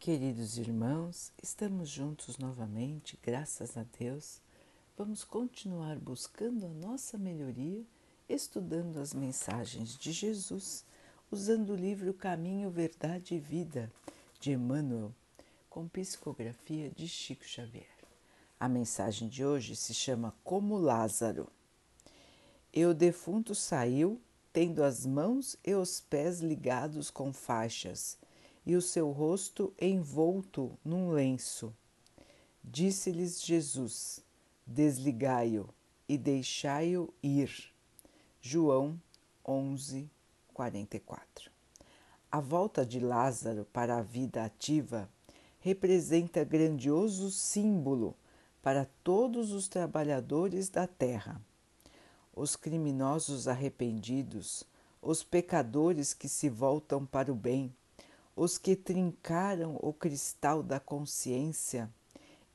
Queridos irmãos, estamos juntos novamente, graças a Deus. Vamos continuar buscando a nossa melhoria, estudando as mensagens de Jesus, usando o livro Caminho, Verdade e Vida, de Emmanuel, com psicografia de Chico Xavier. A mensagem de hoje se chama Como Lázaro. E o defunto saiu, tendo as mãos e os pés ligados com faixas e o seu rosto envolto num lenço. Disse-lhes Jesus: Desligai-o e deixai-o ir. João 11, 44. A volta de Lázaro para a vida ativa representa grandioso símbolo para todos os trabalhadores da terra. Os criminosos arrependidos, os pecadores que se voltam para o bem, os que trincaram o cristal da consciência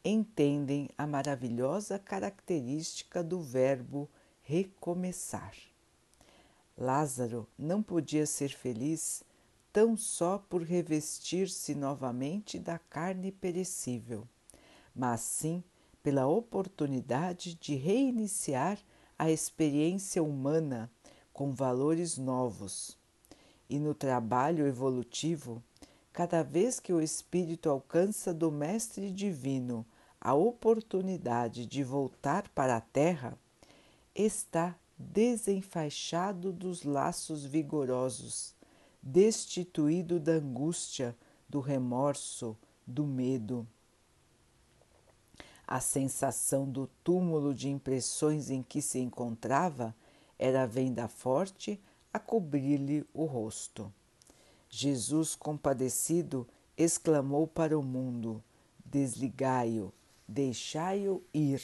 entendem a maravilhosa característica do verbo recomeçar. Lázaro não podia ser feliz tão só por revestir-se novamente da carne perecível, mas sim pela oportunidade de reiniciar a experiência humana com valores novos. E no trabalho evolutivo, Cada vez que o espírito alcança do Mestre Divino a oportunidade de voltar para a Terra, está desenfaixado dos laços vigorosos, destituído da angústia, do remorso, do medo. A sensação do túmulo de impressões em que se encontrava era venda forte a cobrir-lhe o rosto. Jesus, compadecido, exclamou para o mundo: Desligai-o, deixai-o ir.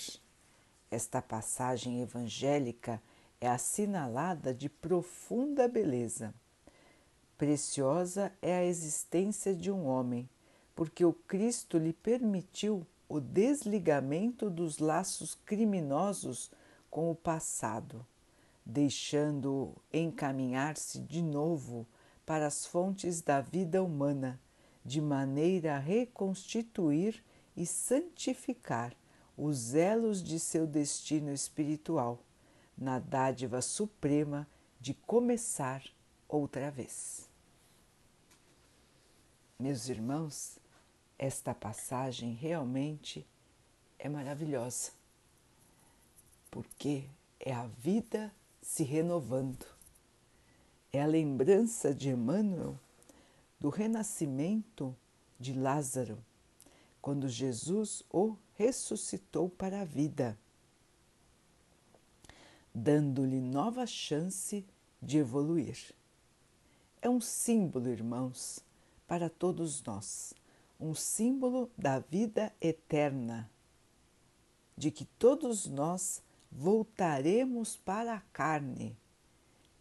Esta passagem evangélica é assinalada de profunda beleza. Preciosa é a existência de um homem, porque o Cristo lhe permitiu o desligamento dos laços criminosos com o passado, deixando-o encaminhar-se de novo para as fontes da vida humana, de maneira a reconstituir e santificar os elos de seu destino espiritual, na dádiva suprema de começar outra vez. Meus irmãos, esta passagem realmente é maravilhosa, porque é a vida se renovando é a lembrança de Emmanuel do renascimento de Lázaro, quando Jesus o ressuscitou para a vida, dando-lhe nova chance de evoluir. É um símbolo, irmãos, para todos nós, um símbolo da vida eterna, de que todos nós voltaremos para a carne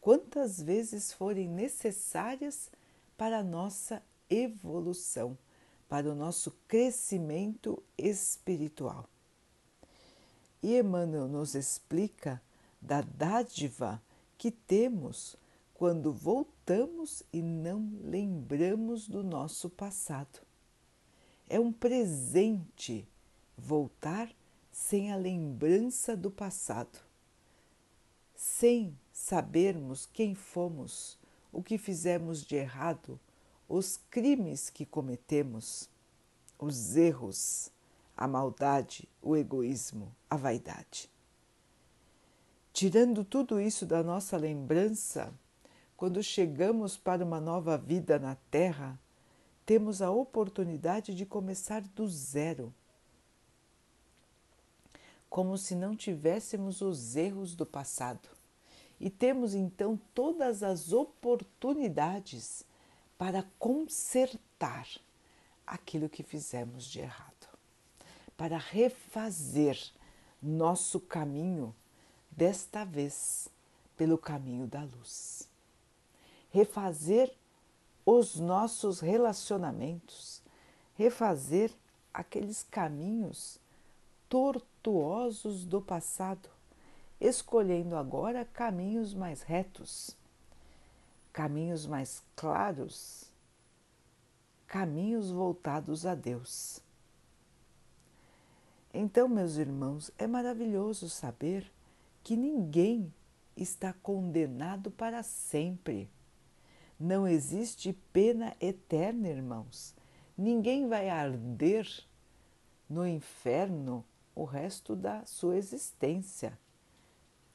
quantas vezes forem necessárias para a nossa evolução, para o nosso crescimento espiritual. E Emmanuel nos explica da dádiva que temos quando voltamos e não lembramos do nosso passado. É um presente voltar sem a lembrança do passado, sem sabermos quem fomos, o que fizemos de errado, os crimes que cometemos, os erros, a maldade, o egoísmo, a vaidade. Tirando tudo isso da nossa lembrança, quando chegamos para uma nova vida na Terra, temos a oportunidade de começar do zero, como se não tivéssemos os erros do passado e temos então todas as oportunidades para consertar aquilo que fizemos de errado, para refazer nosso caminho, desta vez pelo caminho da luz. Refazer os nossos relacionamentos, refazer aqueles caminhos tortuosos do passado escolhendo agora caminhos mais retos, caminhos mais claros, caminhos voltados a Deus. Então, meus irmãos, é maravilhoso saber que ninguém está condenado para sempre. Não existe pena eterna, irmãos. Ninguém vai arder no inferno o resto da sua existência.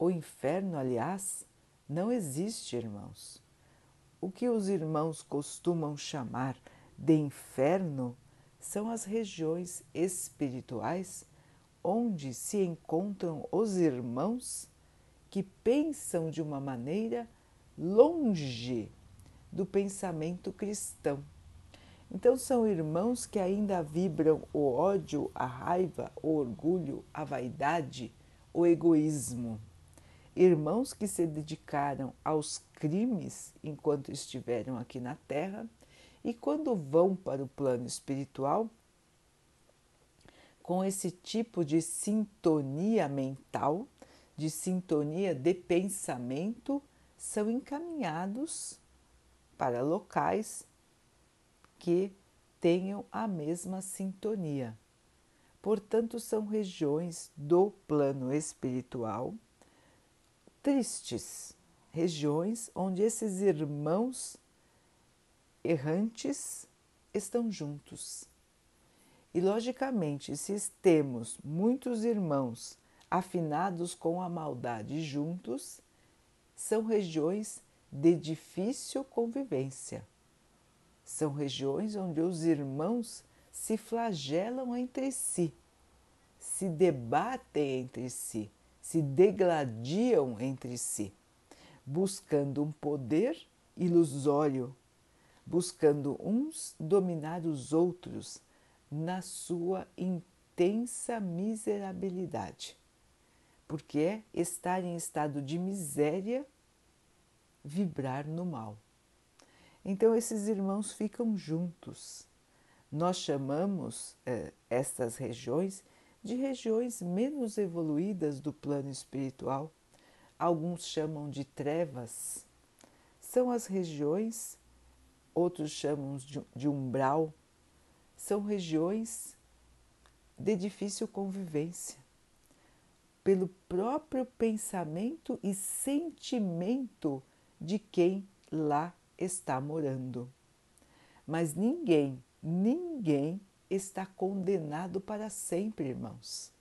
O inferno, aliás, não existe, irmãos. O que os irmãos costumam chamar de inferno são as regiões espirituais onde se encontram os irmãos que pensam de uma maneira longe do pensamento cristão. Então, são irmãos que ainda vibram o ódio, a raiva, o orgulho, a vaidade, o egoísmo. Irmãos que se dedicaram aos crimes enquanto estiveram aqui na Terra e, quando vão para o plano espiritual, com esse tipo de sintonia mental, de sintonia de pensamento, são encaminhados para locais que tenham a mesma sintonia. Portanto, são regiões do plano espiritual tristes, regiões onde esses irmãos errantes estão juntos. E, logicamente, se temos muitos irmãos afinados com a maldade juntos, são regiões de difícil convivência. São regiões onde os irmãos se flagelam entre si, se debatem entre si, se degladiam entre si, buscando um poder ilusório, buscando uns dominar os outros na sua intensa miserabilidade, porque é estar em estado de miséria vibrar no mal. Então, esses irmãos ficam juntos. Nós chamamos eh, estas regiões de regiões menos evoluídas do plano espiritual. Alguns chamam de trevas. São as regiões, outros chamam de, de umbral. São regiões de difícil convivência pelo próprio pensamento e sentimento de quem lá está morando. Mas ninguém, ninguém está condenado para sempre, irmãos.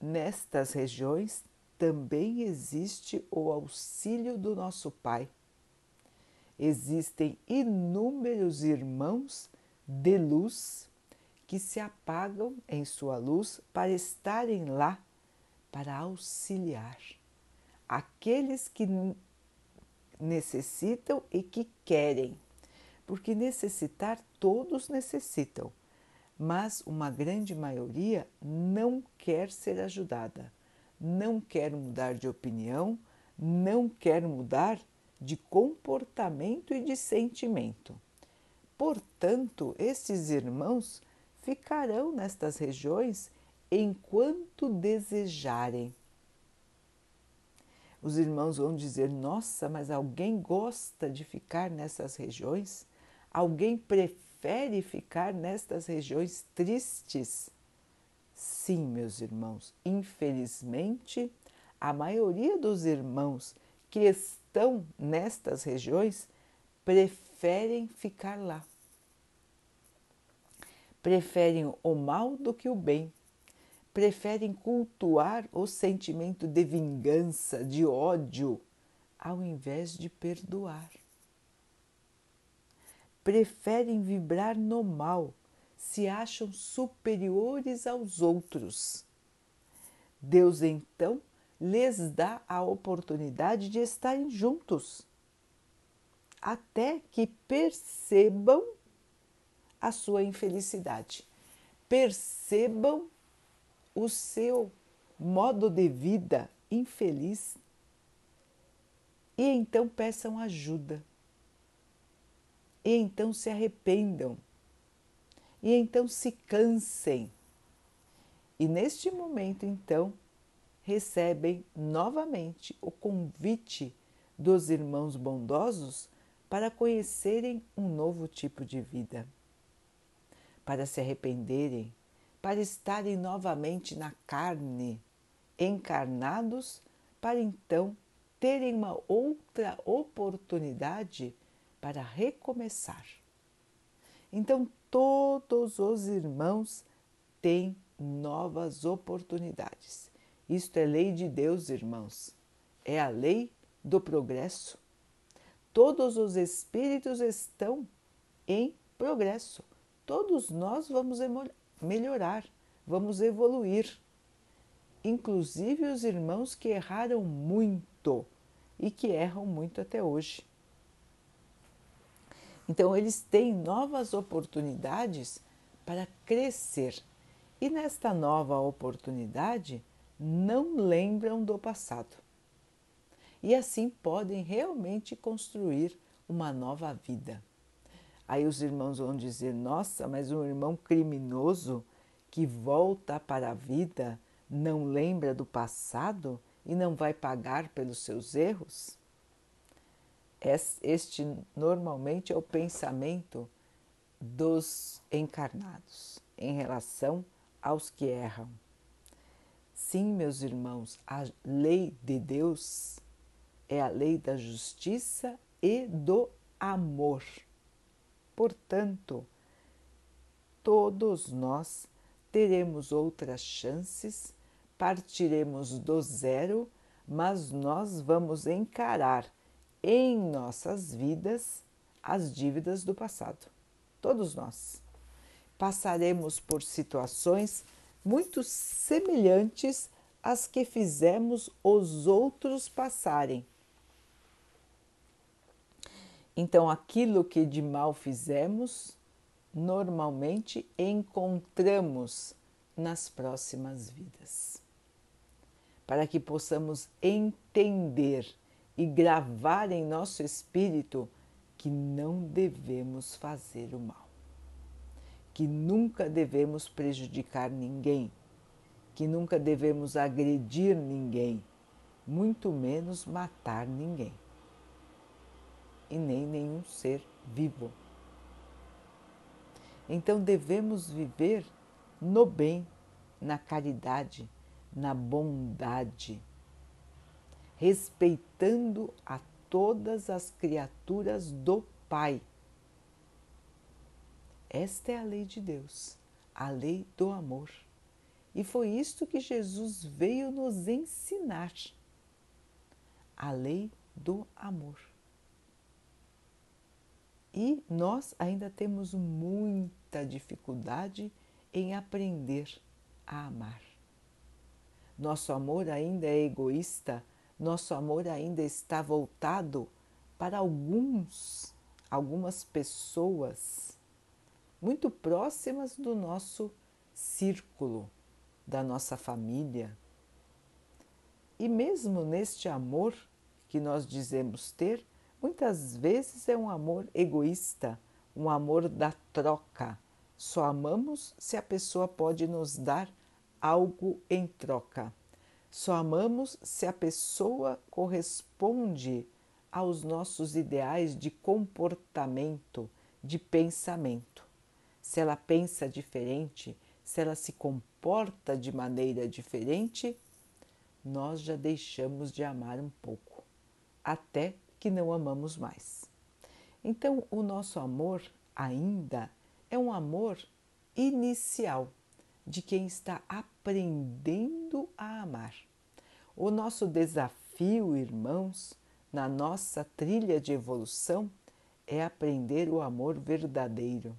Nestas regiões também existe o auxílio do nosso Pai. Existem inúmeros irmãos de luz que se apagam em sua luz para estarem lá para auxiliar aqueles que necessitam e que querem, porque necessitar todos necessitam, mas uma grande maioria não quer ser ajudada, não quer mudar de opinião, não quer mudar de comportamento e de sentimento. Portanto, esses irmãos ficarão nestas regiões enquanto desejarem os irmãos vão dizer: Nossa, mas alguém gosta de ficar nessas regiões? Alguém prefere ficar nestas regiões tristes? Sim, meus irmãos, infelizmente, a maioria dos irmãos que estão nestas regiões preferem ficar lá. Preferem o mal do que o bem preferem cultuar o sentimento de vingança, de ódio, ao invés de perdoar. Preferem vibrar no mal, se acham superiores aos outros. Deus então lhes dá a oportunidade de estarem juntos, até que percebam a sua infelicidade, percebam o seu modo de vida infeliz e então peçam ajuda. E então se arrependam. E então se cansem. E neste momento, então, recebem novamente o convite dos irmãos bondosos para conhecerem um novo tipo de vida, para se arrependerem, para estarem novamente na carne, encarnados, para então terem uma outra oportunidade para recomeçar. Então, todos os irmãos têm novas oportunidades. Isto é lei de Deus, irmãos. É a lei do progresso. Todos os espíritos estão em progresso. Todos nós vamos melhorar, vamos evoluir. Inclusive os irmãos que erraram muito e que erram muito até hoje. Então, eles têm novas oportunidades para crescer e, nesta nova oportunidade, não lembram do passado. E assim podem realmente construir uma nova vida. Aí os irmãos vão dizer: nossa, mas um irmão criminoso que volta para a vida não lembra do passado e não vai pagar pelos seus erros? Este normalmente é o pensamento dos encarnados em relação aos que erram. Sim, meus irmãos, a lei de Deus é a lei da justiça e do amor. Portanto, todos nós teremos outras chances, partiremos do zero, mas nós vamos encarar em nossas vidas as dívidas do passado. Todos nós passaremos por situações muito semelhantes às que fizemos os outros passarem. Então, aquilo que de mal fizemos, normalmente encontramos nas próximas vidas. Para que possamos entender e gravar em nosso espírito que não devemos fazer o mal, que nunca devemos prejudicar ninguém, que nunca devemos agredir ninguém, muito menos matar ninguém e nem nenhum ser vivo. Então devemos viver no bem, na caridade, na bondade respeitando a todas as criaturas do Pai. Esta é a lei de Deus, a lei do amor. E foi isto que Jesus veio nos ensinar. A lei do amor. E nós ainda temos muita dificuldade em aprender a amar. Nosso amor ainda é egoísta nosso amor ainda está voltado para alguns, algumas pessoas muito próximas do nosso círculo, da nossa família. E mesmo neste amor que nós dizemos ter, muitas vezes é um amor egoísta, um amor da troca. Só amamos se a pessoa pode nos dar algo em troca. Só amamos se a pessoa corresponde aos nossos ideais de comportamento, de pensamento. Se ela pensa diferente, se ela se comporta de maneira diferente, nós já deixamos de amar um pouco, até que não amamos mais. Então, o nosso amor ainda é um amor inicial de quem está aprendendo a amar. O nosso desafio, irmãos, na nossa trilha de evolução é aprender o amor verdadeiro.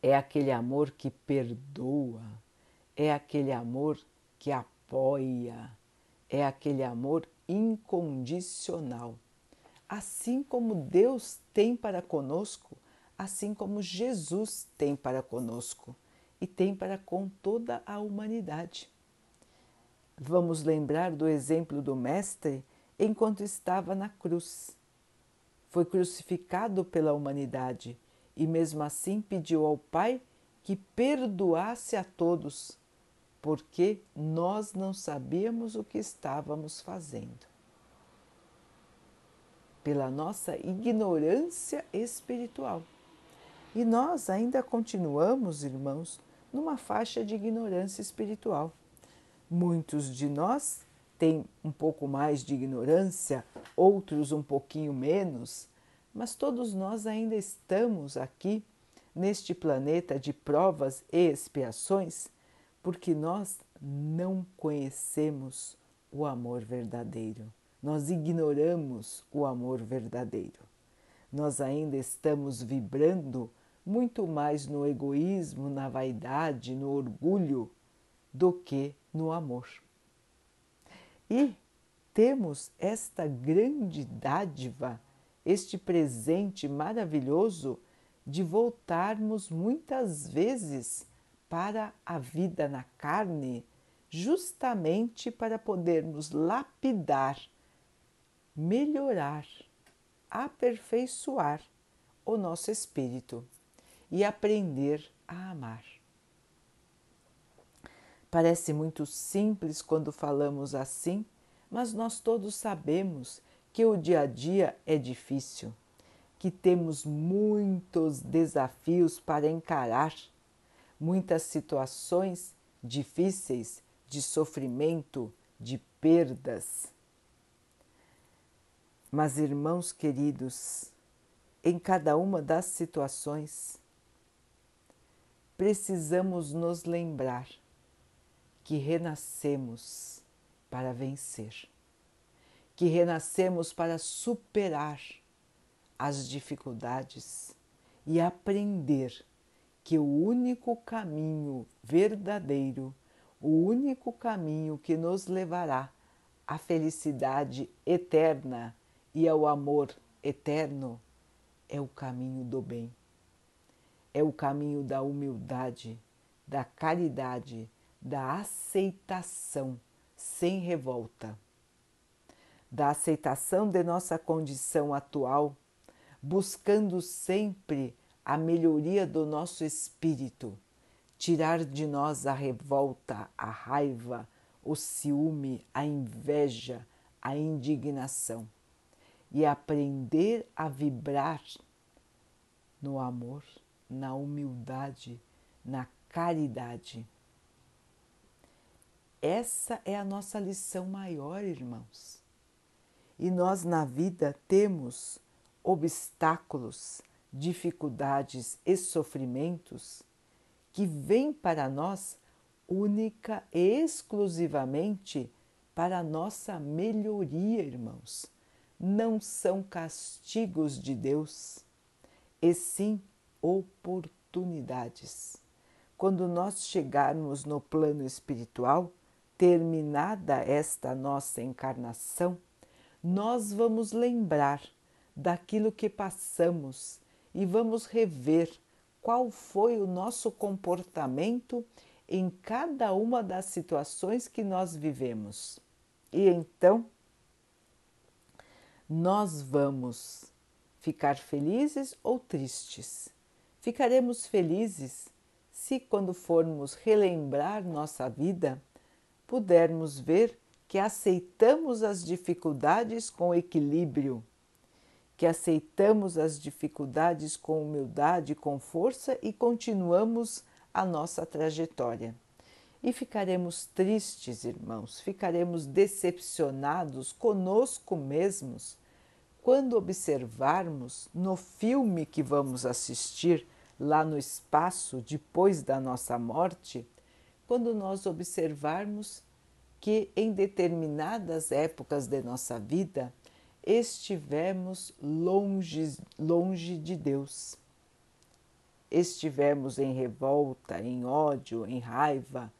É aquele amor que perdoa, é aquele amor que apoia, é aquele amor incondicional. Assim como Deus tem para conosco assim como Jesus tem para conosco e tem para com toda a humanidade. Vamos lembrar do exemplo do Mestre enquanto estava na cruz. Foi crucificado pela humanidade e, mesmo assim, pediu ao Pai que perdoasse a todos, porque nós não sabíamos o que estávamos fazendo. pela nossa ignorância espiritual. E nós ainda continuamos, irmãos, numa faixa de ignorância espiritual. Muitos de nós têm um pouco mais de ignorância, outros um pouquinho menos, mas todos nós ainda estamos aqui neste planeta de provas e expiações porque nós não conhecemos o amor verdadeiro. Nós ignoramos o amor verdadeiro. Nós ainda estamos vibrando muito mais no egoísmo, na vaidade, no orgulho do que no amor. E temos esta grande dádiva, este presente maravilhoso de voltarmos muitas vezes para a vida na carne, justamente para podermos lapidar, melhorar, aperfeiçoar o nosso espírito e aprender a amar. Parece muito simples quando falamos assim, mas nós todos sabemos que o dia a dia é difícil, que temos muitos desafios para encarar, muitas situações difíceis de sofrimento, de perdas. Mas, irmãos queridos, em cada uma das situações, precisamos nos lembrar que renascemos para vencer, que renascemos para superar as dificuldades e aprender que o único caminho verdadeiro, o único caminho que nos levará à felicidade eterna e ao amor eterno é o caminho do bem. É o caminho da humildade, da caridade, da aceitação sem revolta, da aceitação de nossa condição atual, buscando sempre a melhoria do nosso espírito, tirar de nós a revolta, a raiva, o ciúme, a inveja, a indignação e aprender a vibrar no amor na humildade, na caridade. Essa é a nossa lição maior, irmãos. E nós na vida temos obstáculos, dificuldades e sofrimentos que vêm para nós única e exclusivamente para a nossa melhoria, irmãos. Não são castigos de Deus, e sim oportunidades. Quando nós chegarmos no plano espiritual, terminada esta nossa encarnação, nós vamos lembrar daquilo que passamos e vamos rever qual foi o nosso comportamento em cada uma das situações que nós vivemos. E então, nós vamos ficar felizes ou tristes Ficaremos felizes se, quando formos relembrar nossa vida, pudermos ver que aceitamos as dificuldades com equilíbrio, que aceitamos as dificuldades com humildade, com força e continuamos a nossa trajetória. E ficaremos tristes, irmãos, ficaremos decepcionados conosco mesmos quando observarmos no filme que vamos assistir lá no espaço depois da nossa morte, quando nós observarmos que em determinadas épocas de nossa vida estivemos longe, longe de Deus. Estivemos em revolta, em ódio, em raiva,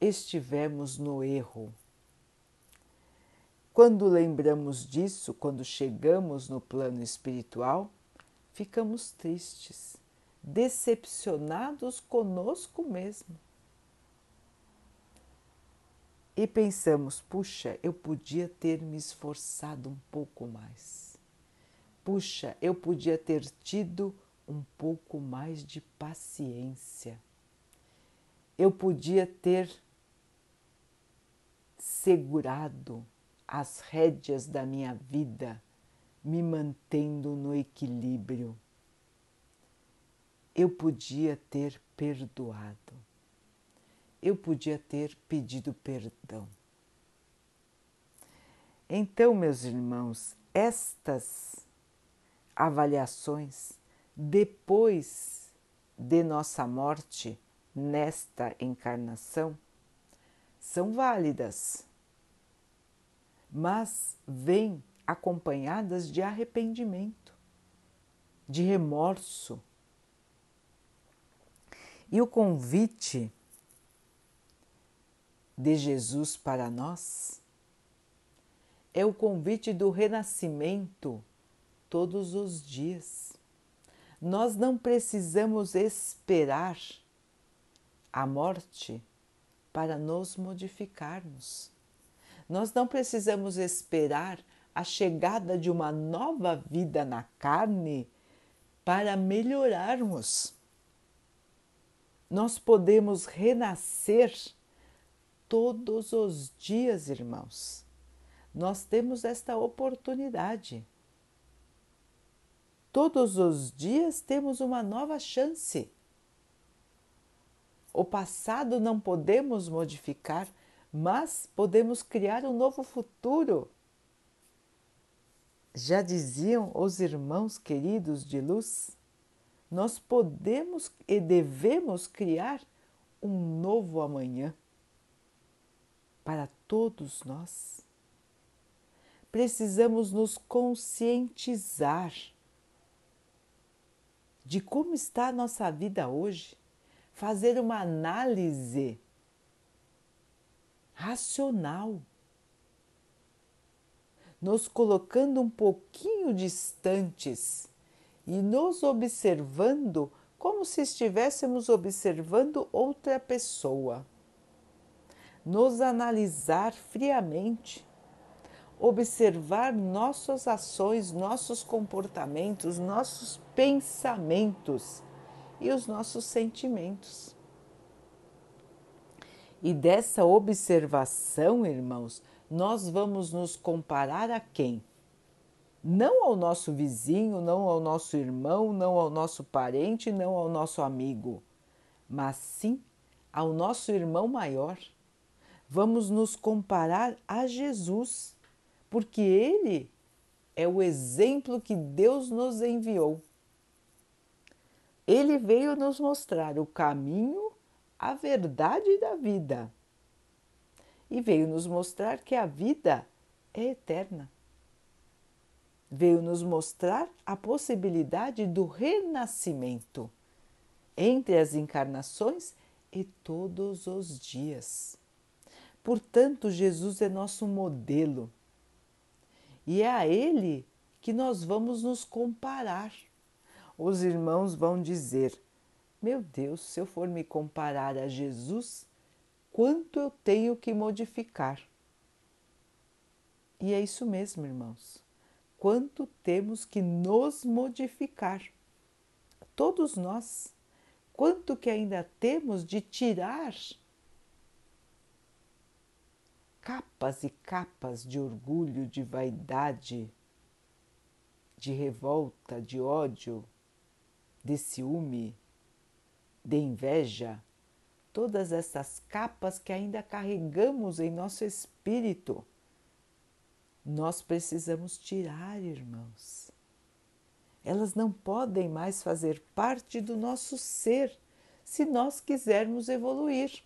estivemos no erro. Quando lembramos disso, quando chegamos no plano espiritual, ficamos tristes, decepcionados conosco mesmo. E pensamos: puxa, eu podia ter me esforçado um pouco mais. Puxa, eu podia ter tido um pouco mais de paciência. Eu podia ter segurado as rédeas da minha vida me mantendo no equilíbrio. Eu podia ter perdoado, eu podia ter pedido perdão. Então, meus irmãos, estas avaliações depois de nossa morte nesta encarnação são válidas, mas vêm acompanhadas de arrependimento, de remorso. E o convite de Jesus para nós é o convite do renascimento todos os dias. Nós não precisamos esperar a morte para nos modificarmos. Nós não precisamos esperar a chegada de uma nova vida na carne para melhorarmos. Nós podemos renascer todos os dias, irmãos. Nós temos esta oportunidade. Todos os dias temos uma nova chance. O passado não podemos modificar, mas podemos criar um novo futuro. Já diziam os irmãos queridos de luz, nós podemos e devemos criar um novo amanhã para todos nós. Precisamos nos conscientizar de como está a nossa vida hoje, fazer uma análise racional, nos colocando um pouquinho distantes e nos observando como se estivéssemos observando outra pessoa. Nos analisar friamente. Observar nossas ações, nossos comportamentos, nossos pensamentos e os nossos sentimentos. E dessa observação, irmãos, nós vamos nos comparar a quem? Não ao nosso vizinho, não ao nosso irmão, não ao nosso parente, não ao nosso amigo, mas sim ao nosso irmão maior. Vamos nos comparar a Jesus porque Ele é o exemplo que Deus nos enviou. Ele veio nos mostrar o caminho, a verdade da vida. E veio nos mostrar que a vida é eterna. Veio nos mostrar a possibilidade do renascimento entre as encarnações e todos os dias. Portanto, Jesus é nosso modelo e é a Ele que nós vamos nos comparar. Os irmãos vão dizer: Meu Deus, se eu for me comparar a Jesus, quanto eu tenho que modificar? E é isso mesmo, irmãos. Quanto temos que nos modificar? Todos nós. Quanto que ainda temos de tirar capas e capas de orgulho, de vaidade, de revolta, de ódio, de ciúme, de inveja, todas essas capas que ainda carregamos em nosso espírito, nós precisamos tirar, irmãos. Elas não podem mais fazer parte do nosso ser se nós quisermos evoluir.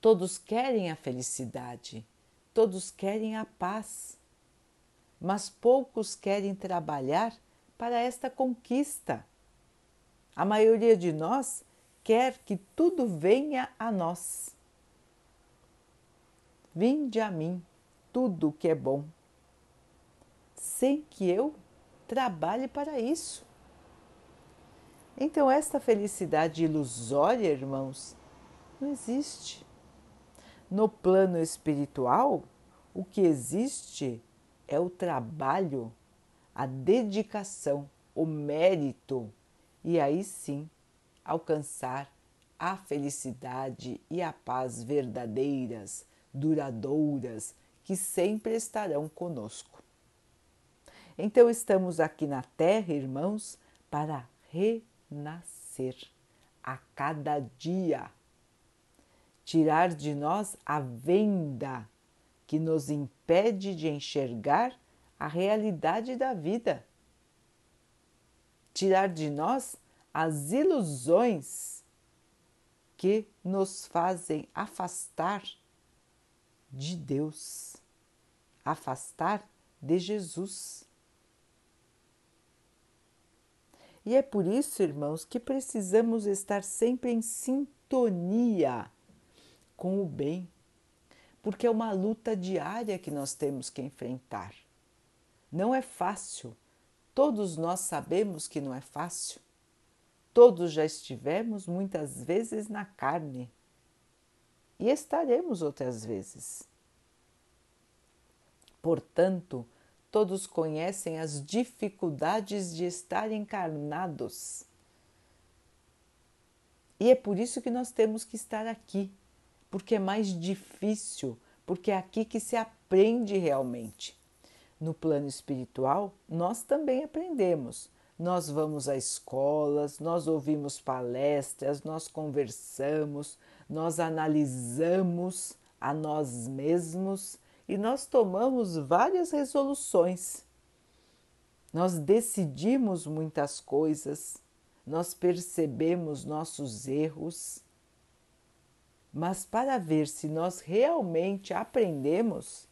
Todos querem a felicidade, todos querem a paz, mas poucos querem trabalhar para esta conquista. A maioria de nós quer que tudo venha a nós. Vinde a mim tudo o que é bom, sem que eu trabalhe para isso. Então, esta felicidade ilusória, irmãos, não existe. No plano espiritual, o que existe é o trabalho, a dedicação, o mérito e aí sim alcançar a felicidade e a paz verdadeiras, duradouras, que sempre estarão conosco. Então estamos aqui na Terra, irmãos, para renascer a cada dia. Tirar de nós a venda que nos impede de enxergar a realidade da vida. Tirar de nós as ilusões que nos fazem afastar de Deus, afastar de Jesus. E é por isso, irmãos, que precisamos estar sempre em sintonia com o bem, porque é uma luta diária que nós temos que enfrentar. Não é fácil, todos nós sabemos que não é fácil. Todos já estivemos muitas vezes na carne e estaremos outras vezes. Portanto, todos conhecem as dificuldades de estar encarnados. E é por isso que nós temos que estar aqui, porque é mais difícil, porque é aqui que se aprende realmente. No plano espiritual, nós também aprendemos, nós vamos a escolas, nós ouvimos palestras, nós conversamos, nós analisamos a nós mesmos e nós tomamos várias resoluções. Nós decidimos muitas coisas, nós percebemos nossos erros, mas para ver se nós realmente aprendemos,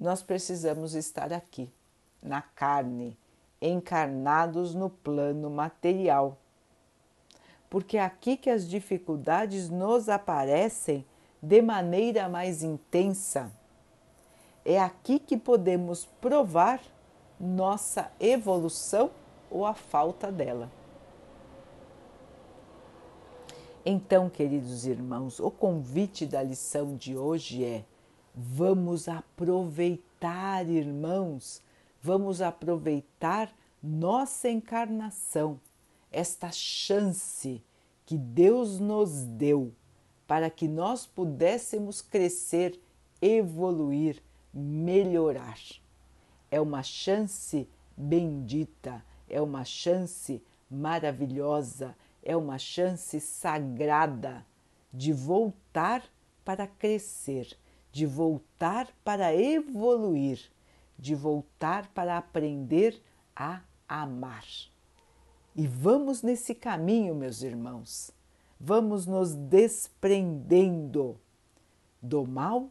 nós precisamos estar aqui, na carne, encarnados no plano material. Porque é aqui que as dificuldades nos aparecem de maneira mais intensa. É aqui que podemos provar nossa evolução ou a falta dela. Então, queridos irmãos, o convite da lição de hoje é: vamos aproveitar, irmãos, vamos aproveitar nossa encarnação, esta chance que Deus nos deu para que nós pudéssemos crescer, evoluir, melhorar. É uma chance bendita, é uma chance maravilhosa, é uma chance sagrada de voltar para crescer, de voltar para evoluir de voltar para aprender a amar. E vamos nesse caminho, meus irmãos, vamos nos desprendendo do mal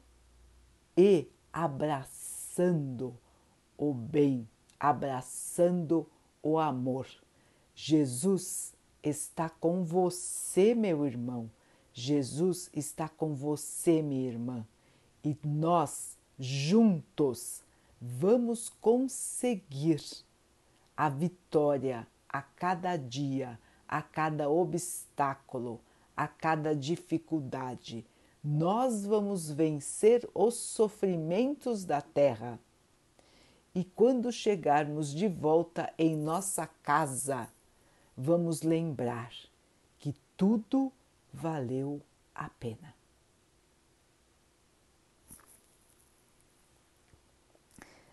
e abraçando o bem, abraçando o amor. Jesus está com você, meu irmão. Jesus está com você, minha irmã. E nós juntos vamos conseguir a vitória a cada dia, a cada obstáculo, a cada dificuldade. Nós vamos vencer os sofrimentos da terra. E quando chegarmos de volta em nossa casa, vamos lembrar que tudo valeu a pena.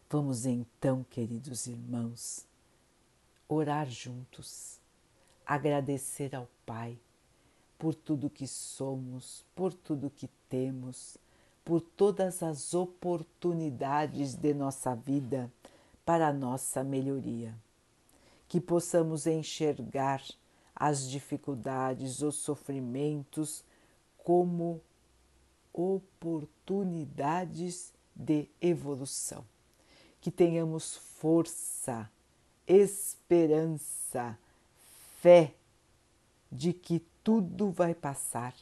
Vamos então, queridos irmãos, orar juntos, agradecer ao Pai por tudo que somos, por tudo que temos, por todas as oportunidades de nossa vida para a nossa melhoria. Que possamos enxergar as dificuldades, os sofrimentos como oportunidades de evolução que tenhamos força, esperança, fé de que tudo vai passar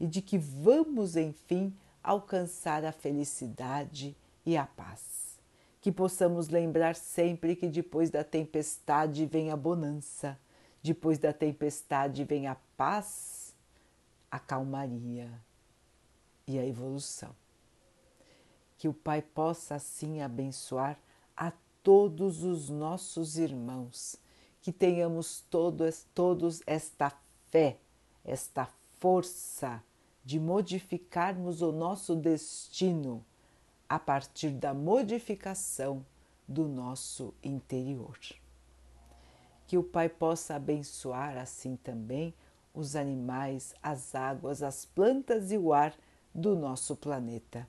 e de que vamos, enfim, alcançar a felicidade e a paz. Que possamos lembrar sempre que depois da tempestade vem a bonança, depois da tempestade vem a paz, a calmaria e a evolução. Que o Pai possa assim abençoar a todos os nossos irmãos, que tenhamos todos, todos esta fé, esta força de modificarmos o nosso destino a partir da modificação do nosso interior. Que o Pai possa abençoar assim também os animais, as águas, as plantas e o ar do nosso planeta.